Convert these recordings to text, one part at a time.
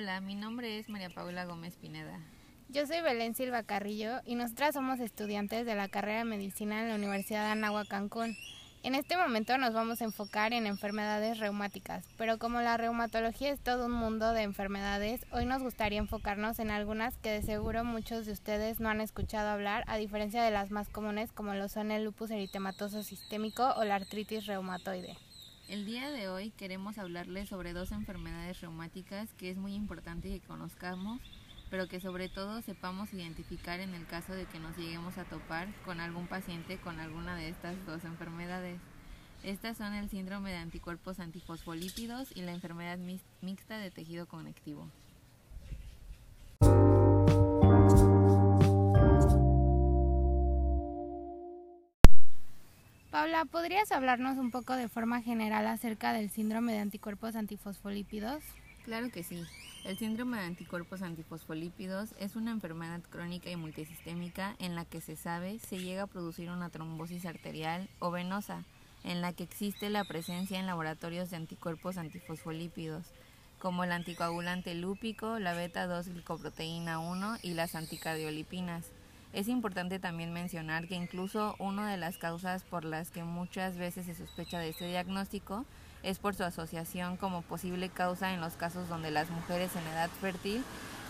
Hola, mi nombre es María Paula Gómez Pineda. Yo soy Belén Silva Carrillo y nosotras somos estudiantes de la carrera de medicina en la Universidad de Anáhuac Cancún. En este momento nos vamos a enfocar en enfermedades reumáticas, pero como la reumatología es todo un mundo de enfermedades, hoy nos gustaría enfocarnos en algunas que de seguro muchos de ustedes no han escuchado hablar, a diferencia de las más comunes como lo son el lupus eritematoso sistémico o la artritis reumatoide. El día de hoy queremos hablarles sobre dos enfermedades reumáticas que es muy importante que conozcamos, pero que sobre todo sepamos identificar en el caso de que nos lleguemos a topar con algún paciente con alguna de estas dos enfermedades. Estas son el síndrome de anticuerpos antifosfolípidos y la enfermedad mixta de tejido conectivo. ¿Podrías hablarnos un poco de forma general acerca del síndrome de anticuerpos antifosfolípidos? Claro que sí. El síndrome de anticuerpos antifosfolípidos es una enfermedad crónica y multisistémica en la que se sabe se llega a producir una trombosis arterial o venosa, en la que existe la presencia en laboratorios de anticuerpos antifosfolípidos, como el anticoagulante lúpico, la beta-2-glicoproteína 1 y las anticardiolipinas. Es importante también mencionar que incluso una de las causas por las que muchas veces se sospecha de este diagnóstico es por su asociación como posible causa en los casos donde las mujeres en edad fértil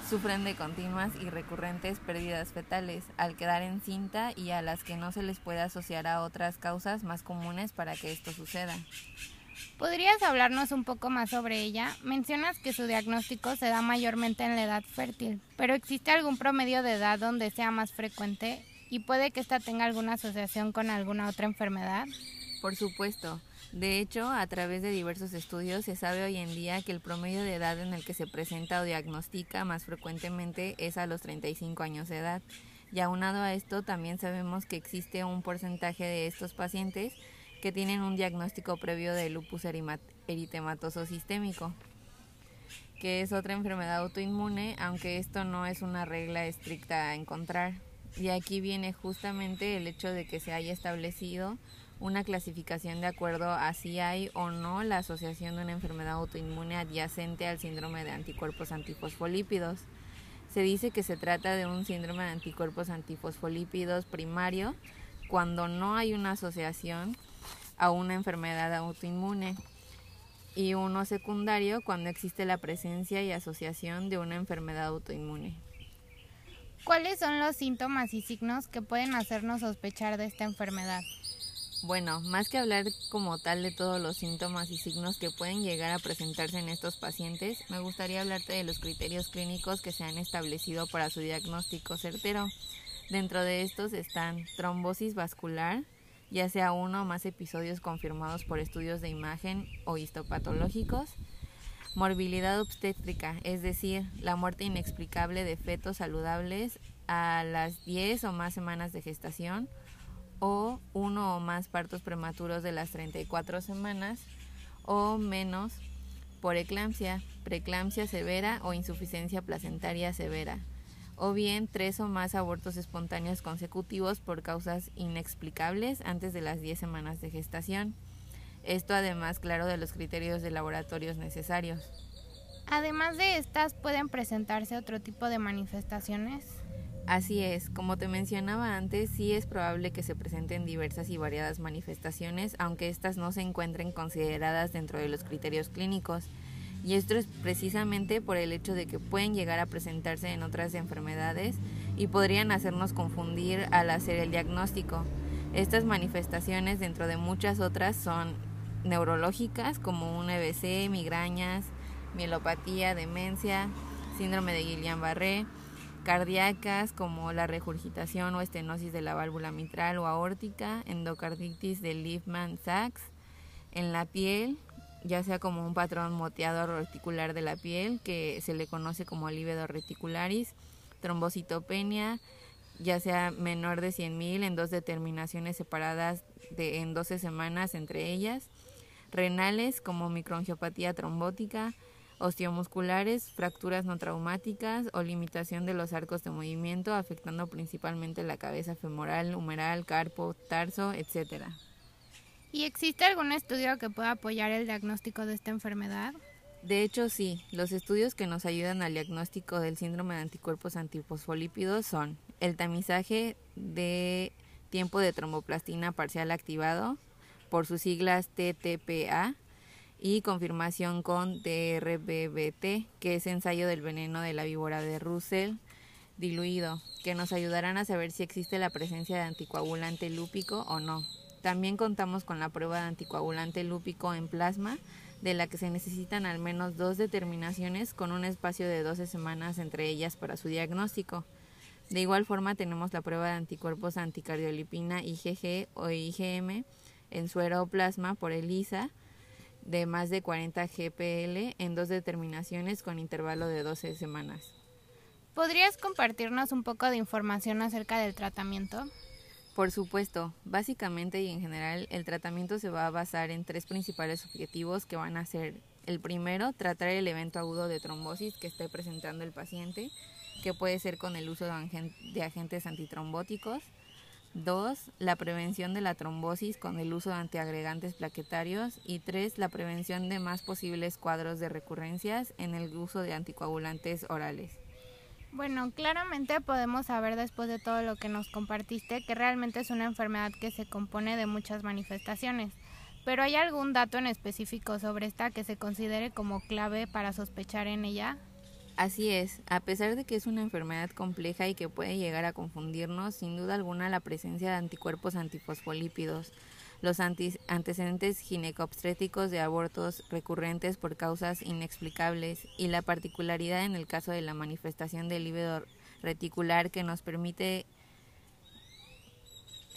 sufren de continuas y recurrentes pérdidas fetales al quedar encinta y a las que no se les puede asociar a otras causas más comunes para que esto suceda. ¿Podrías hablarnos un poco más sobre ella? Mencionas que su diagnóstico se da mayormente en la edad fértil, pero ¿existe algún promedio de edad donde sea más frecuente y puede que esta tenga alguna asociación con alguna otra enfermedad? Por supuesto. De hecho, a través de diversos estudios se sabe hoy en día que el promedio de edad en el que se presenta o diagnostica más frecuentemente es a los 35 años de edad. Y aunado a esto, también sabemos que existe un porcentaje de estos pacientes que tienen un diagnóstico previo de lupus eritematoso sistémico, que es otra enfermedad autoinmune, aunque esto no es una regla estricta a encontrar. Y aquí viene justamente el hecho de que se haya establecido una clasificación de acuerdo a si hay o no la asociación de una enfermedad autoinmune adyacente al síndrome de anticuerpos antifosfolípidos. Se dice que se trata de un síndrome de anticuerpos antifosfolípidos primario cuando no hay una asociación a una enfermedad autoinmune y uno secundario cuando existe la presencia y asociación de una enfermedad autoinmune. ¿Cuáles son los síntomas y signos que pueden hacernos sospechar de esta enfermedad? Bueno, más que hablar como tal de todos los síntomas y signos que pueden llegar a presentarse en estos pacientes, me gustaría hablarte de los criterios clínicos que se han establecido para su diagnóstico certero. Dentro de estos están trombosis vascular, ya sea uno o más episodios confirmados por estudios de imagen o histopatológicos, morbilidad obstétrica, es decir, la muerte inexplicable de fetos saludables a las 10 o más semanas de gestación, o uno o más partos prematuros de las 34 semanas o menos por eclampsia, preeclampsia severa o insuficiencia placentaria severa, o bien tres o más abortos espontáneos consecutivos por causas inexplicables antes de las 10 semanas de gestación. Esto además, claro, de los criterios de laboratorios necesarios. Además de estas, ¿pueden presentarse otro tipo de manifestaciones? Así es, como te mencionaba antes, sí es probable que se presenten diversas y variadas manifestaciones, aunque éstas no se encuentren consideradas dentro de los criterios clínicos. Y esto es precisamente por el hecho de que pueden llegar a presentarse en otras enfermedades y podrían hacernos confundir al hacer el diagnóstico. Estas manifestaciones, dentro de muchas otras, son neurológicas como un EBC, migrañas, mielopatía, demencia, síndrome de Guillain-Barré, cardíacas como la regurgitación o estenosis de la válvula mitral o aórtica, endocarditis de Liebman-Sachs, en la piel, ya sea como un patrón moteado reticular de la piel, que se le conoce como lívido reticularis, trombocitopenia, ya sea menor de 100.000 en dos determinaciones separadas de, en 12 semanas entre ellas, renales como microangiopatía trombótica, osteomusculares, fracturas no traumáticas o limitación de los arcos de movimiento, afectando principalmente la cabeza femoral, humeral, carpo, tarso, etc. ¿Y existe algún estudio que pueda apoyar el diagnóstico de esta enfermedad? De hecho, sí, los estudios que nos ayudan al diagnóstico del síndrome de anticuerpos antifosfolípidos son el tamizaje de tiempo de tromboplastina parcial activado, por sus siglas TTPA, y confirmación con DRBBT, que es ensayo del veneno de la víbora de Russell diluido, que nos ayudarán a saber si existe la presencia de anticoagulante lúpico o no. También contamos con la prueba de anticoagulante lúpico en plasma, de la que se necesitan al menos dos determinaciones con un espacio de 12 semanas entre ellas para su diagnóstico. De igual forma tenemos la prueba de anticuerpos anticardiolipina IgG o IgM en suero o plasma por ELISA de más de 40 GPL en dos determinaciones con intervalo de 12 semanas. ¿Podrías compartirnos un poco de información acerca del tratamiento? Por supuesto, básicamente y en general el tratamiento se va a basar en tres principales objetivos que van a ser el primero, tratar el evento agudo de trombosis que esté presentando el paciente, que puede ser con el uso de agentes antitrombóticos. Dos, la prevención de la trombosis con el uso de antiagregantes plaquetarios. Y tres, la prevención de más posibles cuadros de recurrencias en el uso de anticoagulantes orales. Bueno, claramente podemos saber después de todo lo que nos compartiste que realmente es una enfermedad que se compone de muchas manifestaciones. Pero ¿hay algún dato en específico sobre esta que se considere como clave para sospechar en ella? Así es, a pesar de que es una enfermedad compleja y que puede llegar a confundirnos, sin duda alguna la presencia de anticuerpos antifosfolípidos, los antecedentes ginecobstétricos de abortos recurrentes por causas inexplicables y la particularidad en el caso de la manifestación del líbido reticular que nos permite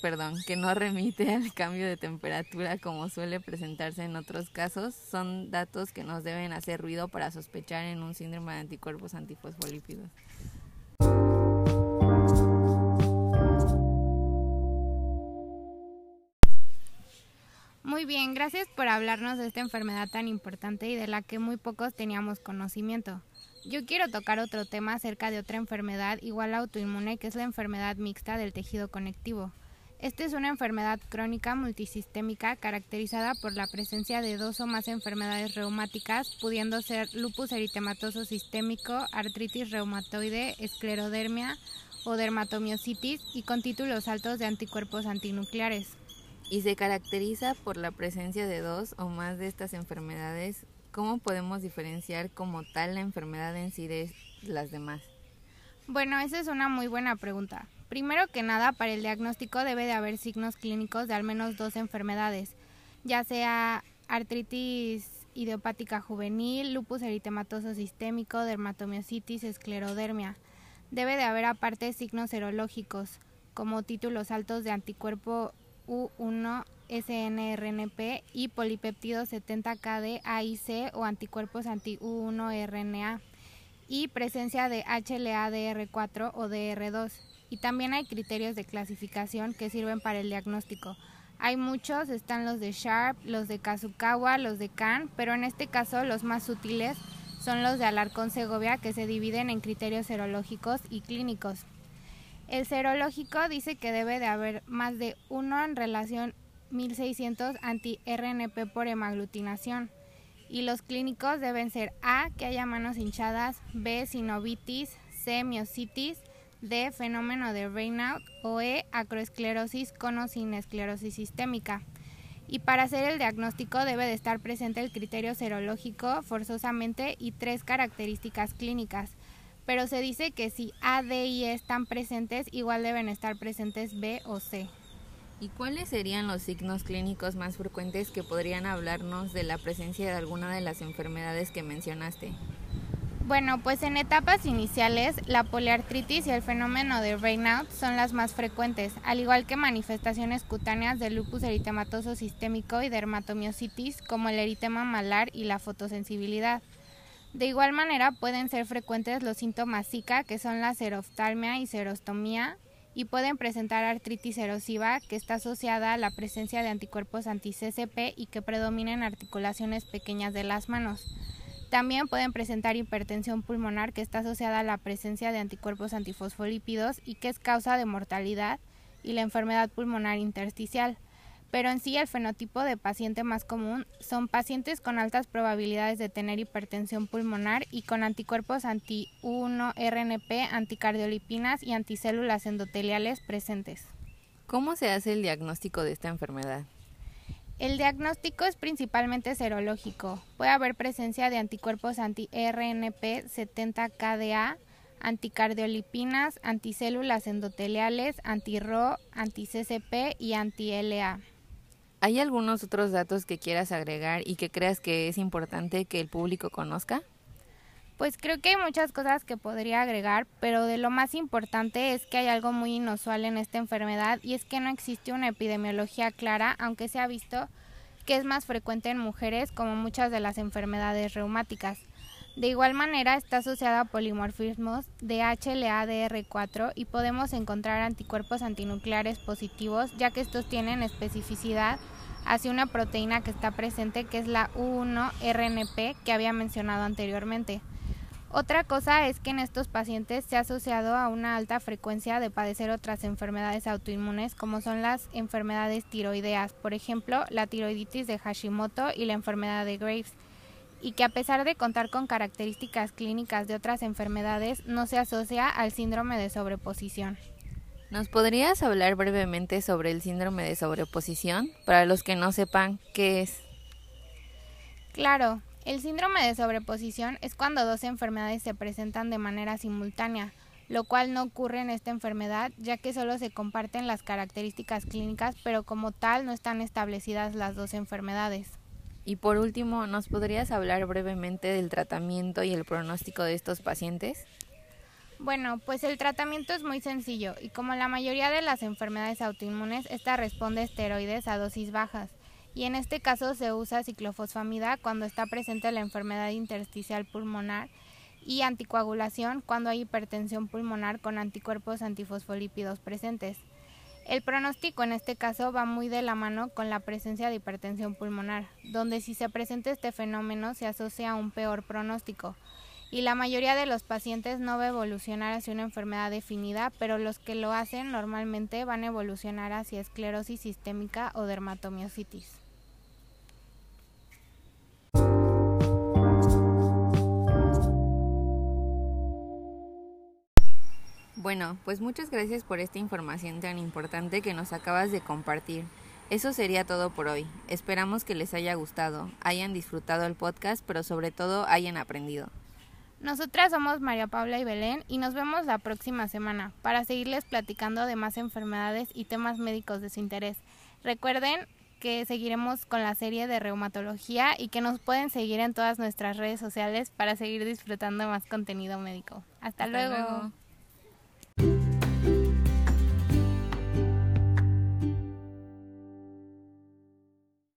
perdón, que no remite al cambio de temperatura como suele presentarse en otros casos, son datos que nos deben hacer ruido para sospechar en un síndrome de anticuerpos antifosfolípidos. Muy bien, gracias por hablarnos de esta enfermedad tan importante y de la que muy pocos teníamos conocimiento. Yo quiero tocar otro tema acerca de otra enfermedad igual autoinmune que es la enfermedad mixta del tejido conectivo. Esta es una enfermedad crónica multisistémica caracterizada por la presencia de dos o más enfermedades reumáticas, pudiendo ser lupus eritematoso sistémico, artritis reumatoide, esclerodermia o dermatomiositis y con títulos altos de anticuerpos antinucleares y se caracteriza por la presencia de dos o más de estas enfermedades, ¿cómo podemos diferenciar como tal la enfermedad en sí de las demás? Bueno, esa es una muy buena pregunta. Primero que nada, para el diagnóstico debe de haber signos clínicos de al menos dos enfermedades, ya sea artritis idiopática juvenil, lupus eritematoso sistémico, dermatomiositis, esclerodermia. Debe de haber aparte signos serológicos, como títulos altos de anticuerpo U1 SNRNP y polipeptido 70KD AIC o anticuerpos anti-U1-RNA y presencia de HLA-DR4 o DR2. Y también hay criterios de clasificación que sirven para el diagnóstico. Hay muchos, están los de Sharp, los de Kazukawa, los de Kahn, pero en este caso los más sutiles son los de Alarcón Segovia que se dividen en criterios serológicos y clínicos. El serológico dice que debe de haber más de uno en relación 1600 anti-RNP por hemaglutinación. Y los clínicos deben ser A, que haya manos hinchadas, B, sinovitis, C, miocitis, D, fenómeno de Raynaud o E, acroesclerosis con o sin esclerosis sistémica. Y para hacer el diagnóstico debe de estar presente el criterio serológico forzosamente y tres características clínicas pero se dice que si A, D y E están presentes, igual deben estar presentes B o C. ¿Y cuáles serían los signos clínicos más frecuentes que podrían hablarnos de la presencia de alguna de las enfermedades que mencionaste? Bueno, pues en etapas iniciales, la poliartritis y el fenómeno de Raynaud son las más frecuentes, al igual que manifestaciones cutáneas de lupus eritematoso sistémico y dermatomiositis, como el eritema malar y la fotosensibilidad. De igual manera pueden ser frecuentes los síntomas Zika, que son la seroftalmia y serostomía, y pueden presentar artritis erosiva, que está asociada a la presencia de anticuerpos anti-CCP y que predominan articulaciones pequeñas de las manos. También pueden presentar hipertensión pulmonar, que está asociada a la presencia de anticuerpos antifosfolípidos y que es causa de mortalidad, y la enfermedad pulmonar intersticial. Pero en sí el fenotipo de paciente más común son pacientes con altas probabilidades de tener hipertensión pulmonar y con anticuerpos anti-1-RNP, anticardiolipinas y anticélulas endoteliales presentes. ¿Cómo se hace el diagnóstico de esta enfermedad? El diagnóstico es principalmente serológico. Puede haber presencia de anticuerpos anti-RNP 70-KDA, anticardiolipinas, anticélulas endoteliales, anti-RO, anti-CCP y anti-LA. ¿Hay algunos otros datos que quieras agregar y que creas que es importante que el público conozca? Pues creo que hay muchas cosas que podría agregar, pero de lo más importante es que hay algo muy inusual en esta enfermedad y es que no existe una epidemiología clara, aunque se ha visto que es más frecuente en mujeres como muchas de las enfermedades reumáticas. De igual manera está asociada a polimorfismos de HLA-DR4 y podemos encontrar anticuerpos antinucleares positivos ya que estos tienen especificidad hacia una proteína que está presente que es la U1-RNP que había mencionado anteriormente. Otra cosa es que en estos pacientes se ha asociado a una alta frecuencia de padecer otras enfermedades autoinmunes como son las enfermedades tiroideas, por ejemplo, la tiroiditis de Hashimoto y la enfermedad de Graves, y que a pesar de contar con características clínicas de otras enfermedades, no se asocia al síndrome de sobreposición. ¿Nos podrías hablar brevemente sobre el síndrome de sobreposición para los que no sepan qué es? Claro, el síndrome de sobreposición es cuando dos enfermedades se presentan de manera simultánea, lo cual no ocurre en esta enfermedad ya que solo se comparten las características clínicas, pero como tal no están establecidas las dos enfermedades. Y por último, ¿nos podrías hablar brevemente del tratamiento y el pronóstico de estos pacientes? Bueno, pues el tratamiento es muy sencillo y como la mayoría de las enfermedades autoinmunes, esta responde a esteroides a dosis bajas y en este caso se usa ciclofosfamida cuando está presente la enfermedad intersticial pulmonar y anticoagulación cuando hay hipertensión pulmonar con anticuerpos antifosfolípidos presentes. El pronóstico en este caso va muy de la mano con la presencia de hipertensión pulmonar, donde si se presenta este fenómeno se asocia a un peor pronóstico. Y la mayoría de los pacientes no va a evolucionar hacia una enfermedad definida, pero los que lo hacen normalmente van a evolucionar hacia esclerosis sistémica o dermatomiositis. Bueno, pues muchas gracias por esta información tan importante que nos acabas de compartir. Eso sería todo por hoy. Esperamos que les haya gustado, hayan disfrutado el podcast, pero sobre todo hayan aprendido. Nosotras somos María Paula y Belén y nos vemos la próxima semana para seguirles platicando de más enfermedades y temas médicos de su interés. Recuerden que seguiremos con la serie de reumatología y que nos pueden seguir en todas nuestras redes sociales para seguir disfrutando más contenido médico. Hasta, luego.